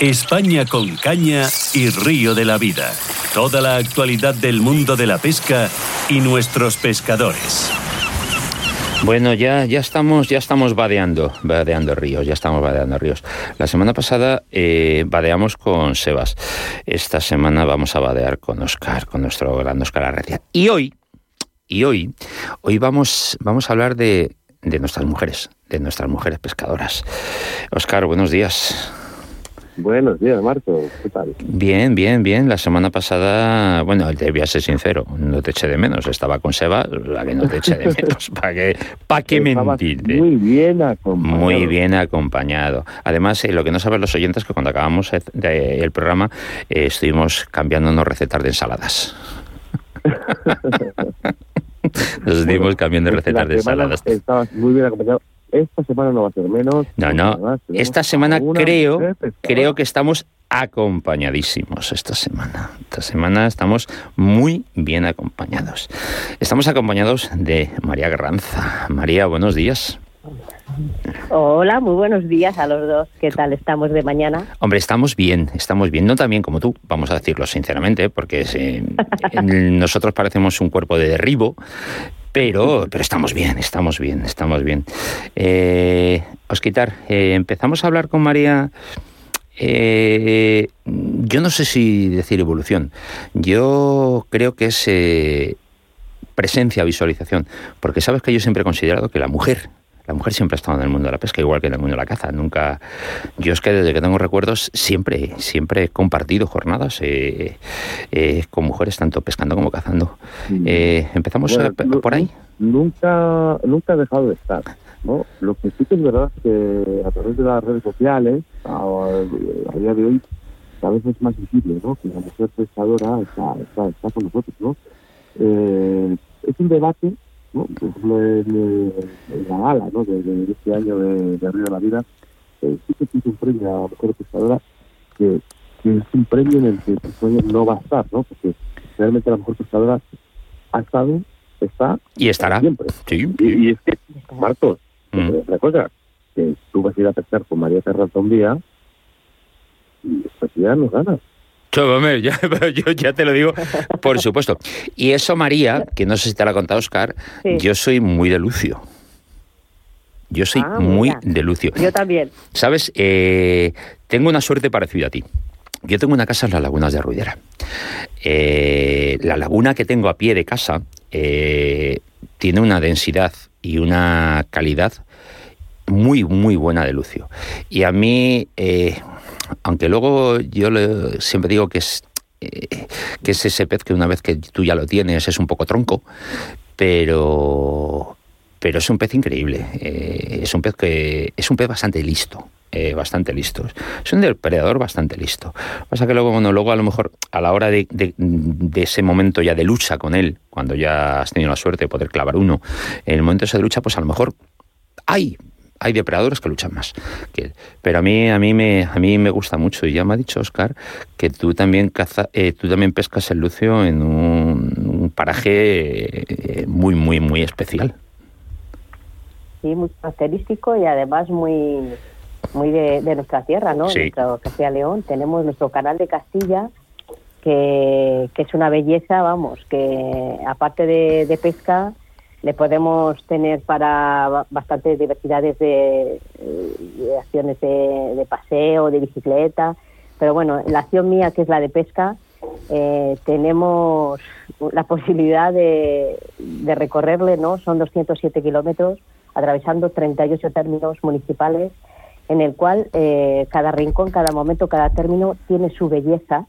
España con caña y río de la vida. Toda la actualidad del mundo de la pesca y nuestros pescadores. Bueno, ya, ya estamos, ya estamos vadeando, vadeando ríos, ya estamos vadeando ríos. La semana pasada eh, vadeamos con Sebas. Esta semana vamos a vadear con Oscar, con nuestro gran Oscar Arrecia. Y hoy, y hoy, hoy vamos, vamos a hablar de, de nuestras mujeres, de nuestras mujeres pescadoras. Oscar, buenos días. Buenos días, Marco. ¿Qué tal? Bien, bien, bien. La semana pasada, bueno, te voy a ser sincero, no te eché de menos. Estaba con Seba, la que no te eché de menos. ¿Para qué, pa qué mentirte? Muy bien acompañado. Muy bien acompañado. Además, eh, lo que no saben los oyentes es que cuando acabamos el programa eh, estuvimos cambiándonos recetas de ensaladas. Nos estuvimos cambiando recetas de ensaladas. Estabas muy bien acompañado esta semana no va a ser menos. No, no. esta semana creo, creo que estamos acompañadísimos esta semana. Esta semana estamos muy bien acompañados. Estamos acompañados de María Garranza. María, buenos días. Hola, muy buenos días a los dos. ¿Qué tal estamos de mañana? Hombre, estamos bien, estamos bien, no tan bien como tú, vamos a decirlo sinceramente, porque nosotros parecemos un cuerpo de derribo, pero, pero estamos bien, estamos bien, estamos bien. Eh, Osquitar, eh, empezamos a hablar con María. Eh, yo no sé si decir evolución. Yo creo que es eh, presencia, visualización. Porque sabes que yo siempre he considerado que la mujer la mujer siempre ha estado en el mundo de la pesca, igual que en el mundo de la caza. Nunca, yo es que desde que tengo recuerdos siempre, siempre he compartido jornadas eh, eh, con mujeres, tanto pescando como cazando. Eh, Empezamos por ahí. Nunca, nunca ha dejado de estar. ¿no? Lo que sí que es verdad es que a través de las redes sociales, a, día de hoy, cada vez es más visible ¿no? que la mujer pescadora está, está, está con nosotros. ¿no? es un debate ejemplo, en, la gala ¿no? de, este año de, Río de la Vida, eh, sí que tiene un premio a la Mujer Pescadora que, es un premio en el que el no va a estar, ¿no? porque realmente la Mujer Pescadora ha estado, está y estará siempre. Sí, Y, es que, Marcos, mm. otra cosa, que tú vas a ir a pescar con María Terraza un día y después ya nos ganas. yo ya te lo digo, por supuesto. Y eso, María, que no sé si te lo ha contado Oscar, yo soy muy de Lucio. Yo soy ah, muy de Lucio. Yo también. ¿Sabes? Eh, tengo una suerte parecida a ti. Yo tengo una casa en las lagunas de Ruidera. Eh, la laguna que tengo a pie de casa eh, tiene una densidad y una calidad muy, muy buena de Lucio. Y a mí, aunque luego yo siempre digo que es, eh, que es ese pez que una vez que tú ya lo tienes es un poco tronco, pero, pero es un pez increíble. Eh, es un pez que es un pez bastante listo. Eh, bastante listo. Es un depredador bastante listo. Pasa que luego, bueno, luego a lo mejor a la hora de, de, ese momento ya de lucha con él, cuando ya has tenido la suerte de poder clavar uno, en el momento ese de lucha, pues a lo mejor hay hay depredadores que luchan más que Pero a mí, a mí me, a mí me gusta mucho. Y ya me ha dicho Oscar que tú también caza, eh, tú también pescas el lucio en un, paraje eh, muy, muy, muy especial. Sí, muy característico y además muy, muy de, nuestra tierra, ¿no? Sí. Nuestro Castilla León. Tenemos nuestro canal de Castilla. Que, que es una belleza, vamos, que aparte de, de pesca, le podemos tener para bastantes diversidades de, acciones de, paseo, de bicicleta, pero bueno, la acción mía, que es la de pesca, eh, tenemos la posibilidad de, recorrerle, ¿no? Son 207 kilómetros, atravesando 38 términos municipales, en el cual eh, cada rincón, cada momento, cada término tiene su belleza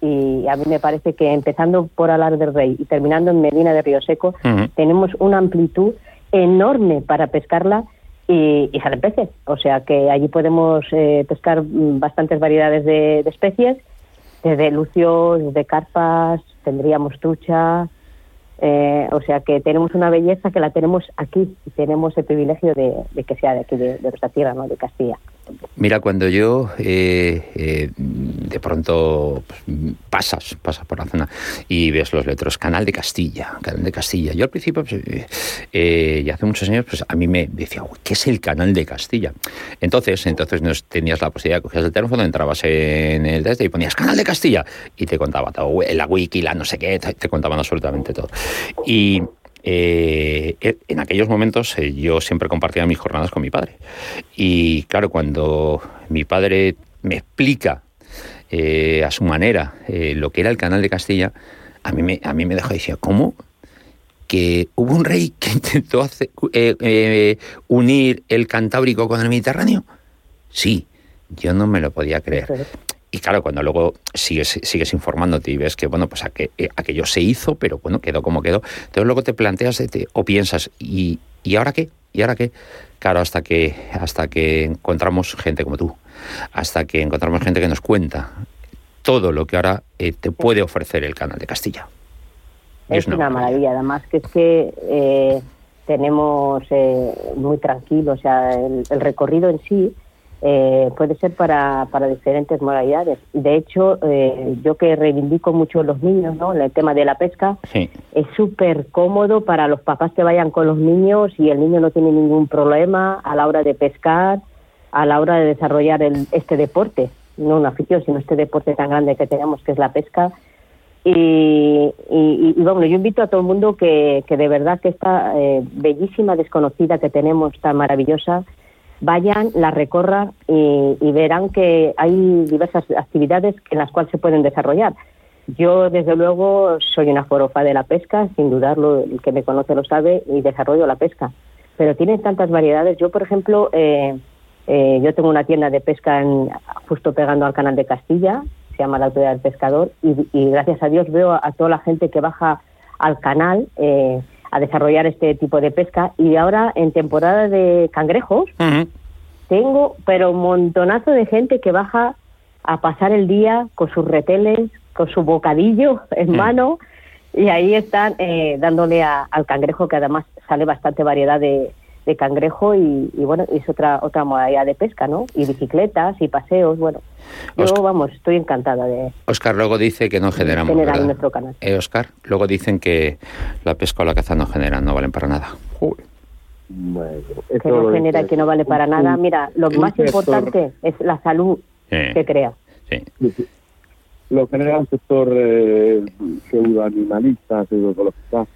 y a mí me parece que empezando por Alar del Rey y terminando en Medina de Río Seco, tenemos una amplitud enorme para pescarla y, y salen peces. O sea que allí podemos eh, pescar bastantes variedades de, especies, desde lucios, desde carpas, tendríamos trucha, eh, o sea que tenemos una belleza que la tenemos aquí y tenemos el privilegio de, que sea de aquí, de, nuestra tierra, ¿no? de Castilla. Mira, cuando yo eh, de pronto pues, pasas, pasas por la zona y ves los letros Canal de Castilla, Canal de Castilla. Yo al principio, pues, eh, y hace muchos años, pues a mí me decía, ¿qué es el Canal de Castilla? Entonces, entonces no tenías la posibilidad, cogías el teléfono, entrabas en el test y ponías Canal de Castilla y te contaba todo, la wiki, la no sé qué, te contaban absolutamente todo. Y eh, en aquellos momentos eh, yo siempre compartía mis jornadas con mi padre. Y claro, cuando mi padre me explica eh, a su manera lo que era el canal de Castilla, a mí me, a mí me dejó decir, ¿cómo? Que hubo un rey que intentó unir el Cantábrico con el Mediterráneo. Sí, yo no me lo podía creer. Y claro, cuando luego sigues, sigues informándote y ves que, bueno, pues eh, aquello se hizo, pero bueno, quedó como quedó, entonces luego te planteas o piensas, ¿y, ¿y ahora qué? ¿Y ahora qué? Claro, hasta que, hasta que encontramos gente como tú, hasta que encontramos gente que nos cuenta todo lo que ahora eh, te puede ofrecer el canal de Castilla. Es, una, maravilla, además que es que eh, tenemos muy tranquilo, o sea, el recorrido en sí eh, puede ser para, para diferentes modalidades. De hecho, eh, yo que reivindico mucho los niños, ¿no? En el tema de la pesca, es súper cómodo para los papás que vayan con los niños y el niño no tiene ningún problema a la hora de pescar, a la hora de desarrollar el, este deporte, no una afición, sino este deporte tan grande que tenemos que es la pesca. Y, y, bueno, yo invito a todo el mundo que, que de verdad que esta eh, bellísima desconocida que tenemos, tan maravillosa, vayan, la recorran y, verán que hay diversas actividades en las cuales se pueden desarrollar. Yo, desde luego, soy una forofa de la pesca, sin dudarlo, el que me conoce lo sabe, y desarrollo la pesca. Pero tiene tantas variedades. Yo, por ejemplo, eh, eh, yo tengo una tienda de pesca en, justo pegando al canal de Castilla, se llama la Autoridad del Pescador, y, gracias a Dios veo a, toda la gente que baja al canal. Eh, a desarrollar este tipo de pesca. Y ahora, en temporada de cangrejos, tengo, pero un montonazo de gente que baja a pasar el día con sus reteles, con su bocadillo en mano, y ahí están eh, dándole al cangrejo, que además sale bastante variedad de, cangrejo y, bueno, es otra otra modalidad de pesca, ¿no? Y bicicletas y paseos, bueno. Yo, vamos, estoy encantada de... Oscar luego dice que no generamos, generar nuestro canal. Eh, Oscar, luego dicen que la pesca o la caza no generan, no valen para nada. Bueno, que no genera, que no vale para nada. Mira, lo más importante es la salud que crea. Sí. Lo genera un sector eh, pseudoanimalista, pseudoecologista,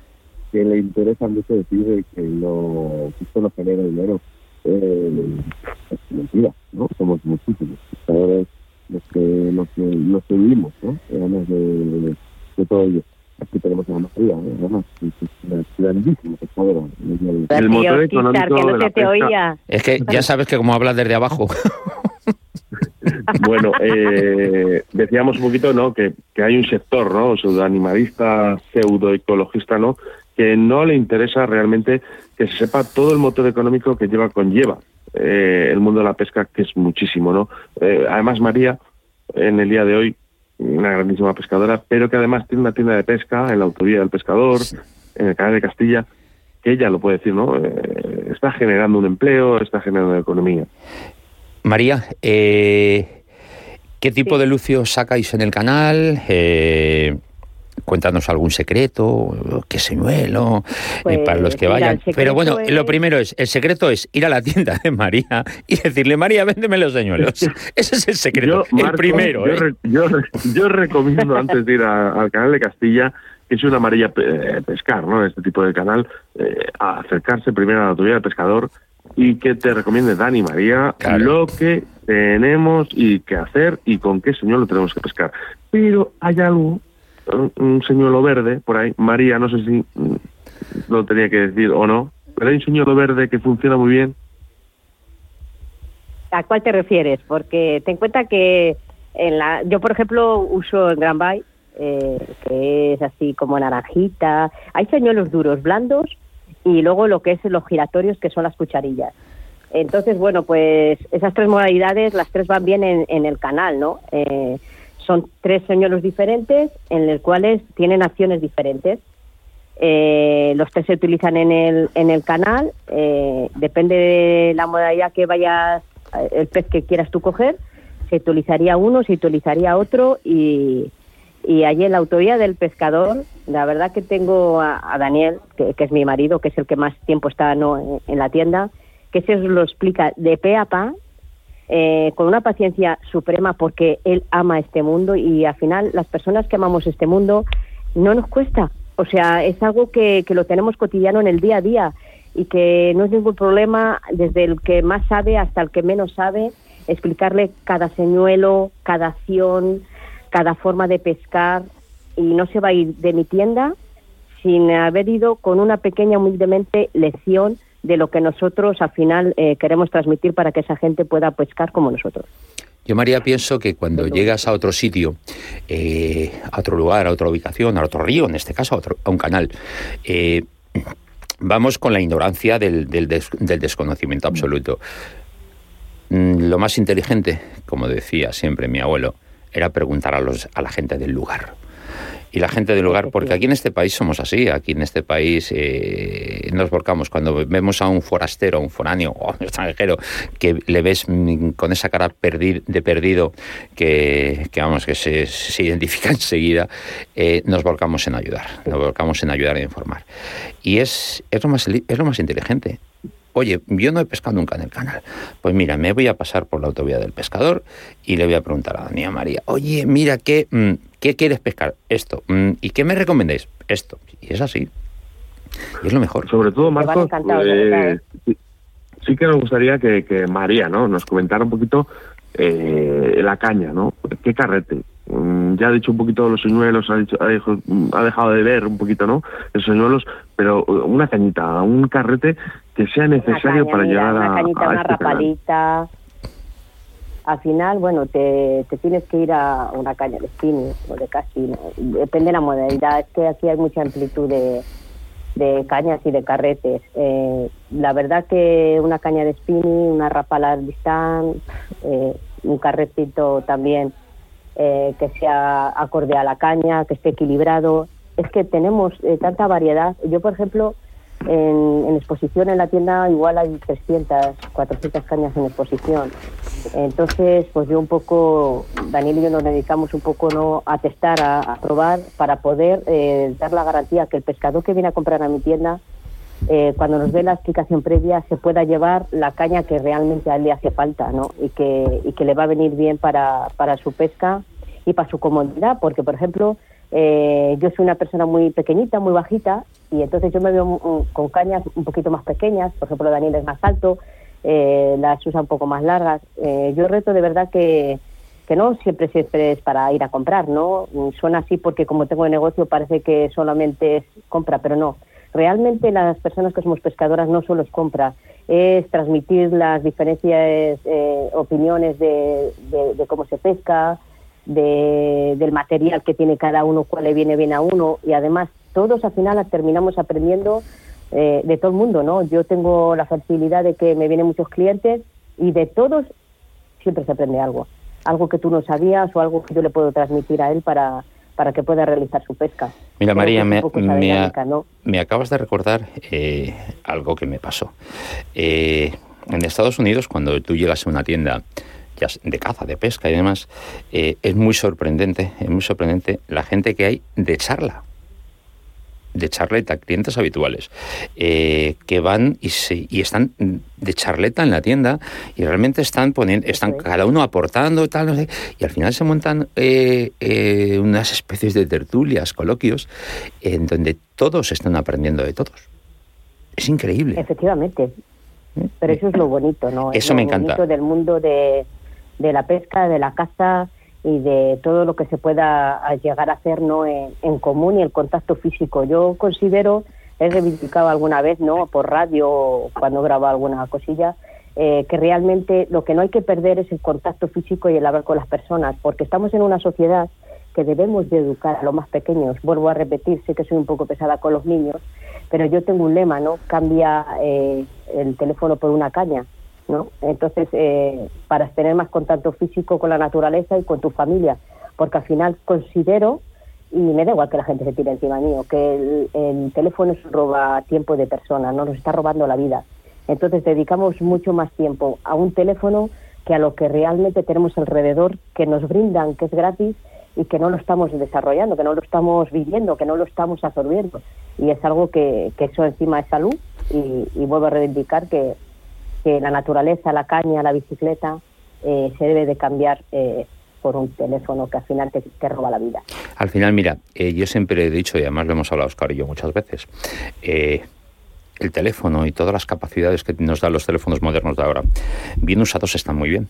que le interesa mucho decir que lo, que esto no genera dinero. Eh, es mentira, ¿no? Somos muchísimos los que, los que, los que vivimos, ¿no? Además de, de todo ello aquí tenemos una mayoría, ¿eh? además, es grandísimo El motor económico que no se te oía. Es que ya sabes que como hablas desde abajo. bueno, eh, decíamos un poquito, ¿no? Que, que hay un sector, ¿no? Pseudoanimalista, pseudoecologista, ¿no? Que no le interesa realmente que se sepa todo el motor económico que lleva conlleva eh, el mundo de la pesca, que es muchísimo, ¿no? Eh, además, María, en el día de hoy, una grandísima pescadora, pero que además tiene una tienda de pesca en la autovía del pescador, en el canal de Castilla, que ella lo puede decir, ¿no? Eh, está generando un empleo, está generando economía. María, eh, ¿qué tipo de lucio sacáis en el canal? Eh, cuéntanos algún secreto, qué señuelo, eh, para los pues que vayan. Pero bueno, lo primero es, el secreto es ir a la tienda de María y decirle, María, véndeme los señuelos. Ese es el secreto, el primero. Yo, ¿eh? yo, recomiendo antes de ir al canal de Castilla, que es una amarilla pescar, ¿no? Este tipo de canal, eh, acercarse primero a la autoridad del pescador y que te recomiende Dani María lo que tenemos y qué hacer y con qué señuelo tenemos que pescar. Pero hay algo un señuelo verde por ahí. María, no sé si lo tenía que decir o no, pero hay un señuelo verde que funciona muy bien. ¿A cuál te refieres? Porque ten en cuenta que en la, yo, por ejemplo, uso el Grand Bay, eh, que es así como naranjita. Hay señuelos duros, blandos, y luego lo que es los giratorios, que son las cucharillas. Entonces, bueno, pues esas tres modalidades, las tres van bien en, en el canal, ¿no? Eh, son tres señuelos diferentes en los cuales tienen acciones diferentes. Eh, los tres se utilizan en el, en el canal, eh, depende de la modalidad que vayas, eh, el pez que quieras tú coger, se utilizaría uno, se utilizaría otro y, y allí en la autovía del pescador, la verdad que tengo a, Daniel, que, es mi marido, que es el que más tiempo está ¿no? en, la tienda, que se lo explica de pe a pa, eh, con una paciencia suprema porque él ama este mundo y al final las personas que amamos este mundo no nos cuesta. O sea, es algo que, que lo tenemos cotidiano en el día a día y que no es ningún problema desde el que más sabe hasta el que menos sabe explicarle cada señuelo, cada acción, cada forma de pescar y no se va a ir de mi tienda sin haber ido con una pequeña humildemente lección de lo que nosotros al final eh, queremos transmitir para que esa gente pueda pescar como nosotros. Yo, María, pienso que cuando llegas a otro sitio, eh, a otro lugar, a otra ubicación, a otro río, en este caso, a, otro, a un canal, eh, vamos con la ignorancia del, desconocimiento absoluto. Mm, lo más inteligente, como decía siempre mi abuelo, era preguntar a la gente del lugar. Y la gente del lugar, porque aquí en este país somos así, aquí en este país eh, nos volcamos. Cuando vemos a un forastero, un foráneo o un extranjero que le ves mm, con esa cara de perdido que, vamos, que se, identifica enseguida, eh, nos volcamos en ayudar, nos volcamos en ayudar e informar. Y es, es, lo más, es lo más inteligente. Oye, yo no he pescado nunca en el canal. Pues mira, me voy a pasar por la autovía del pescador y le voy a preguntar a Daniela María, oye, mira, ¿qué, mm, ¿qué quieres pescar? Esto. Mm, ¿Y qué me recomendáis? Esto. Y es así. Y es lo mejor. Sobre todo, Marcos, eh, sí, que nos gustaría que, María ¿no? nos comentara un poquito eh, la caña, ¿no? ¿Qué carrete? Mm, ya ha dicho un poquito los señuelos, ha, dicho, ha, dejado de ver un poquito, ¿no? Los señuelos, pero una cañita, un carrete que sea necesario para llegar a. Una cañita, una este rapalita. Al final, bueno, te, tienes que ir a una caña de spinning o de casting. Depende de la modalidad. Es que aquí hay mucha amplitud de, de cañas y de carretes. Eh, la verdad que una caña de spinning, una rapala distance, eh, un carretito también eh, que sea acorde a la caña, que esté equilibrado. Es que tenemos eh, tanta variedad. Yo, por ejemplo, en, exposición en la tienda igual hay 300, 400 cañas en exposición. Entonces, pues yo un poco, Daniel y yo nos dedicamos un poco ¿no? a testar, a, probar, para poder eh, dar la garantía que el pescador que viene a comprar a mi tienda eh, cuando nos dé la explicación previa se pueda llevar la caña que realmente a él le hace falta ¿no? y, que, y que le va a venir bien para, para su pesca y para su comodidad, porque por ejemplo eh, yo soy una persona muy pequeñita, muy bajita y entonces yo me veo con cañas un poquito más pequeñas, por ejemplo Daniel es más alto, eh, las usa un poco más largas. yo reto de verdad que, que no siempre siempre es para ir a comprar, ¿no? Suena así porque como tengo el negocio parece que solamente es compra, pero no realmente las personas que somos pescadoras no solo es compra, es transmitir las diferencias, eh, opiniones de, cómo se pesca, del material que tiene cada uno, cuál le viene bien a uno y además todos al final terminamos aprendiendo eh, de todo el mundo, ¿no? Yo tengo la facilidad de que me vienen muchos clientes y de todos siempre se aprende algo, algo que tú no sabías o algo que yo le puedo transmitir a él para, para que pueda realizar su pesca. Mira, María, me, me, acabas de recordar eh, algo que me pasó. Eh, en Estados Unidos, cuando tú llegas a una tienda ya de caza, de pesca y demás, eh, es muy sorprendente, es muy sorprendente la gente que hay de charla de charleta, clientes habituales, eh, que van y, se, y están de charleta en la tienda y realmente están poniendo, están cada uno aportando tal, no sé, y al final se montan eh, eh, unas especies de tertulias, coloquios, en donde todos están aprendiendo de todos. Es increíble. Efectivamente. Pero eso es lo bonito, ¿no? Eso es me encanta. Bonito del mundo de, de la pesca, de la caza y de todo lo que se pueda llegar a hacer no en, común y el contacto físico. Yo considero, he reivindicado alguna vez, no por radio cuando grabo alguna cosilla, eh, que realmente lo que no hay que perder es el contacto físico y el hablar con las personas, porque estamos en una sociedad que debemos de educar a los más pequeños. Vuelvo a repetir, sé que soy un poco pesada con los niños, pero yo tengo un lema, ¿no? Cambia eh, el teléfono por una caña. ¿No? Entonces, eh, para tener más contacto físico con la naturaleza y con tu familia, porque al final considero, y me da igual que la gente se tire encima mío, que el, teléfono es roba tiempo de persona, no nos está robando la vida. Entonces dedicamos mucho más tiempo a un teléfono que a lo que realmente tenemos alrededor, que nos brindan, que es gratis y que no lo estamos desarrollando, que no lo estamos viviendo, que no lo estamos absorbiendo. Y es algo que, que eso encima es salud y vuelvo a reivindicar que, que, la naturaleza, la caña, la bicicleta eh, se debe de cambiar eh, por un teléfono que al final te, roba la vida. Al final, mira, eh, yo siempre he dicho, y además lo hemos hablado Oscar y yo muchas veces, el teléfono y todas las capacidades que nos dan los teléfonos modernos de ahora, bien usados están muy bien.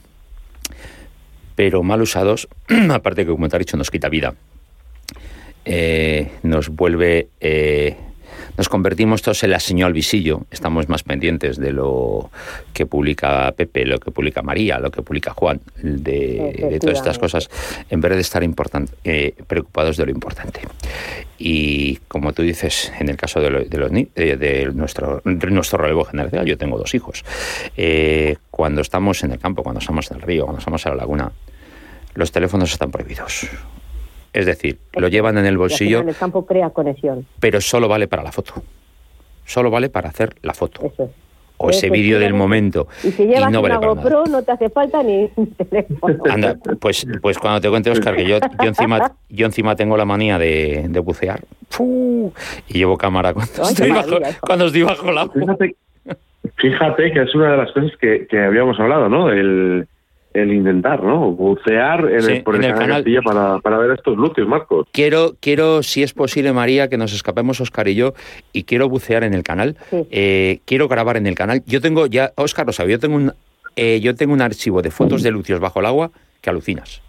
Pero mal usados, aparte que como te he dicho, nos quita vida. Nos vuelve... Eh, nos convertimos todos en la señal visillo, estamos más pendientes de lo que publica Pepe, lo que publica María, lo que publica Juan, de, de todas estas cosas, en vez de estar eh, preocupados de lo importante. Y como tú dices, en el caso de, lo, de, los, de, de nuestro, de nuestro relevo generacional, yo tengo dos hijos, eh, cuando estamos en el campo, cuando estamos en el río, cuando estamos en la laguna, los teléfonos están prohibidos. Es decir, lo llevan en el bolsillo. En el campo crea conexión. Pero solo vale para la foto. Solo vale para hacer la foto. Eso es. O ese vídeo del momento. Y si llevas y no vale una GoPro, no te hace falta ni teléfono. Anda, pues, pues cuando te cuente, Oscar, que yo, yo, encima, yo encima tengo la manía de, de bucear. ¡Fu! Y llevo cámara cuando, Ay, estoy, bajo, cuando estoy bajo la. Fíjate, fíjate que es una de las cosas que, que habíamos hablado, ¿no? El el intentar, ¿no? Bucear en sí, el, por en el canal. Para, para, ver estos lucios, Marcos. Quiero, quiero, si es posible, María, que nos escapemos Oscar y yo, y quiero bucear en el canal. Sí. Eh, quiero grabar en el canal. Yo tengo, ya, Oscar lo sabe, yo tengo un, eh, yo tengo un archivo de fotos de lucios bajo el agua que alucinas.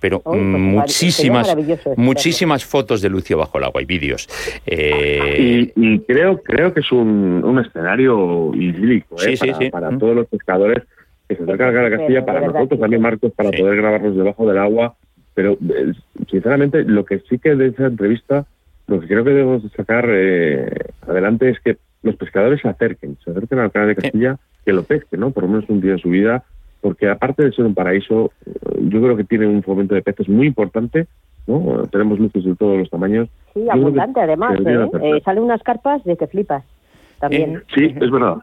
Pero oh, pues muchísimas, muchísimas fotos de Lucio bajo el agua y vídeos. Eh... Y, y, creo, creo que es un, un escenario idílico ¿eh? sí, para, sí, para mm. todos los pescadores que se acerca a la Castilla para nosotros, también Marcos, para sí. poder grabarnos debajo del agua. Pero, eh, sinceramente, lo que sí que de esa entrevista, lo que creo que debemos sacar eh, adelante es que los pescadores se acerquen, se acerquen al canal de Castilla, que lo pesquen, ¿no? Por lo menos un día en su vida, porque aparte de ser un paraíso, yo creo que tiene un fomento de peces muy importante, ¿no? Tenemos luces de todos los tamaños. Sí, abundante además, ¿eh? ¿eh? Salen unas carpas de que flipas. También. Sí, es verdad.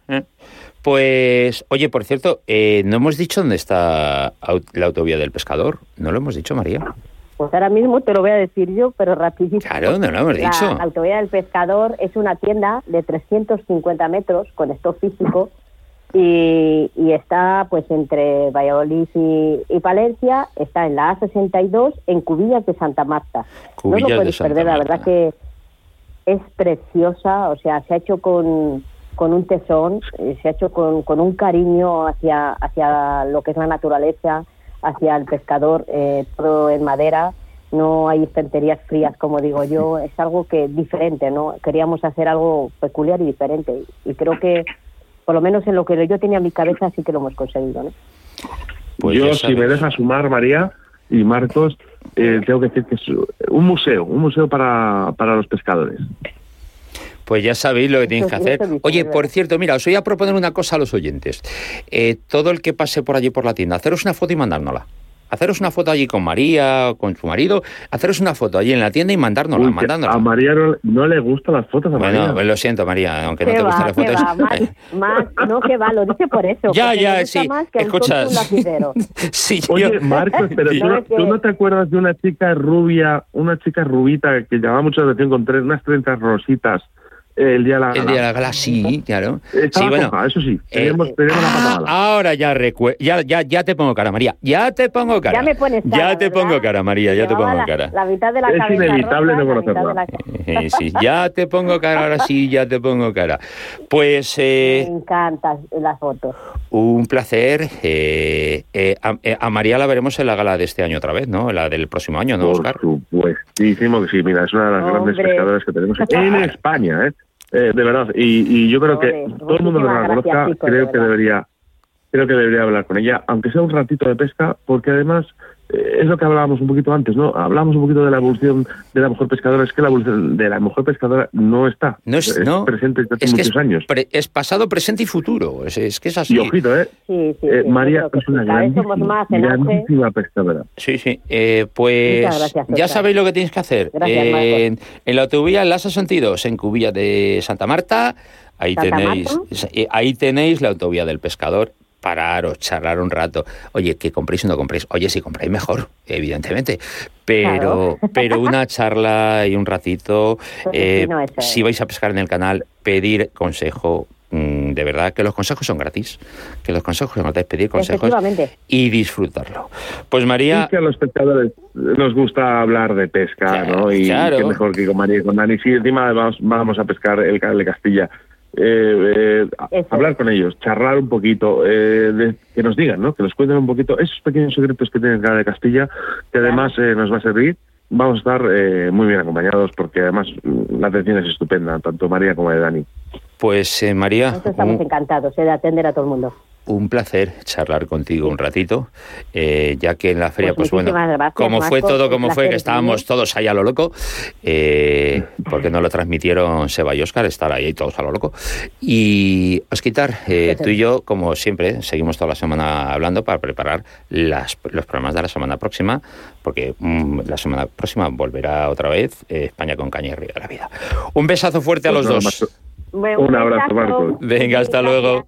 Pues, oye, por cierto, eh, no hemos dicho dónde está la autovía del pescador. ¿No lo hemos dicho, María? Pues ahora mismo te lo voy a decir yo, pero rapidito. Claro, no lo hemos dicho. La autovía del pescador es una tienda de 350 metros con stock físico y, y, está pues entre Valladolid y, y, Palencia, está en la A62 en Cubillas de Santa Marta. Cubillas no lo puedes perder, Marta. la verdad que es preciosa, o sea, se ha hecho con con un tesón, eh, se ha hecho con, con, un cariño hacia, hacia lo que es la naturaleza, hacia el pescador, eh, todo en madera, no hay estanterías frías, como digo yo, es algo que diferente, ¿no? Queríamos hacer algo peculiar y diferente, y creo que, por lo menos en lo que yo tenía en mi cabeza, sí que lo hemos conseguido, ¿no? Pues yo, si me dejas sumar, María y Marcos, eh, tengo que decir que es un museo, un museo para, para los pescadores. Pues ya sabéis lo que tenéis que hacer. Oye, por cierto, mira, os voy a proponer una cosa a los oyentes. Eh, todo el que pase por allí por la tienda, haceros una foto y mandárnosla. Haceros una foto allí con María o con su marido, haceros una foto allí en la tienda y mandárnosla, Uy, mandárnosla. A María no, no, le gustan las fotos a María. Bueno, lo siento, María, aunque no te gustan las fotos. Va, más, más, no, que va, lo dice por eso. Ya, ya, sí. Escuchas. sí, Oye, yo... Marcos, pero ¿tú, no, ¿tú no te acuerdas de una chica rubia, una chica rubita que llamaba mucho la atención con tres, unas treintas rositas? El día de la El día de la gala, sí, claro. Estaba sí, bueno. Coja, eso sí. Tenemos, eh, tenemos ah, la ahora ya, ya, ya, ya te pongo cara, María. Ya te pongo cara. Ya me pones cara, Ya te ¿verdad? pongo cara, María, ya te pongo la, cara. La mitad de la es inevitable roja, no conocerla. La... Eh, sí, ya te pongo cara, ahora sí, ya te pongo cara. Pues... Eh, me encantan las fotos. Un placer. Eh, eh, a, a, María la veremos en la gala de este año otra vez, ¿no? La del próximo año, ¿no, Por Oscar? supuestísimo que sí. Mira, es una de las Hombre. grandes pescadoras que tenemos en España, ¿eh? Eh, de verdad, y, y yo creo que todo el mundo que la conozca, creo que debería, creo que debería hablar con ella, aunque sea un ratito de pesca, porque además es lo que hablábamos un poquito antes, ¿no? Hablábamos un poquito de la evolución de la mujer pescadora, es que la evolución de la mujer pescadora no está, No es, no, presente desde hace es que muchos es, años. pre- es pasado, presente y futuro. Es, es que es así. Y ojito, ¿eh? Sí, sí, Eh, sí, María es una grandísima, más grandísima pescadora. Sí, sí. Eh, pues gracias, ya sabéis lo que tenéis que hacer. Gracias, en, en la autovía en la 62, en Cubilla de Santa Marta, ahí ¿Santa tenéis, Marta? eh, ahí tenéis la autovía del pescador parar o charlar un rato. Oye, que compréis o no compréis. Oye, si compráis mejor, evidentemente. Pero, pero una charla y un ratito, eh, si vais a pescar en el canal, pedir consejo, mm, de verdad que los consejos son gratis, que los consejos son gratis, pedir consejos y disfrutarlo. Pues María... Es que a los pescadores nos gusta hablar de pesca, ¿no? Y qué mejor que con María y con Dani. Si encima vamos, vamos a pescar el canal de Castilla, eh, eh, hablar con ellos, charlar un poquito, eh, que nos digan, ¿no? que nos cuenten un poquito esos pequeños secretos que tienen cada de Castilla, que además eh, nos va a servir. Vamos a estar muy bien acompañados porque además la atención es estupenda, tanto María como de Dani. Pues María... estamos encantados de atender a todo el mundo un placer charlar contigo un ratito, eh, ya que en la feria, pues, pues bueno, como fue todo, como fue, que estábamos todos ahí a lo loco, eh, porque no lo transmitieron Seba y Oscar, estar ahí todos a lo loco. Y Osquitar, eh, tú y yo, como siempre, seguimos toda la semana hablando para preparar las, los programas de la semana próxima, porque mm, la semana próxima volverá otra vez España con caña y río de la vida. Un besazo fuerte a los dos. un abrazo, Marcos. Venga, hasta luego.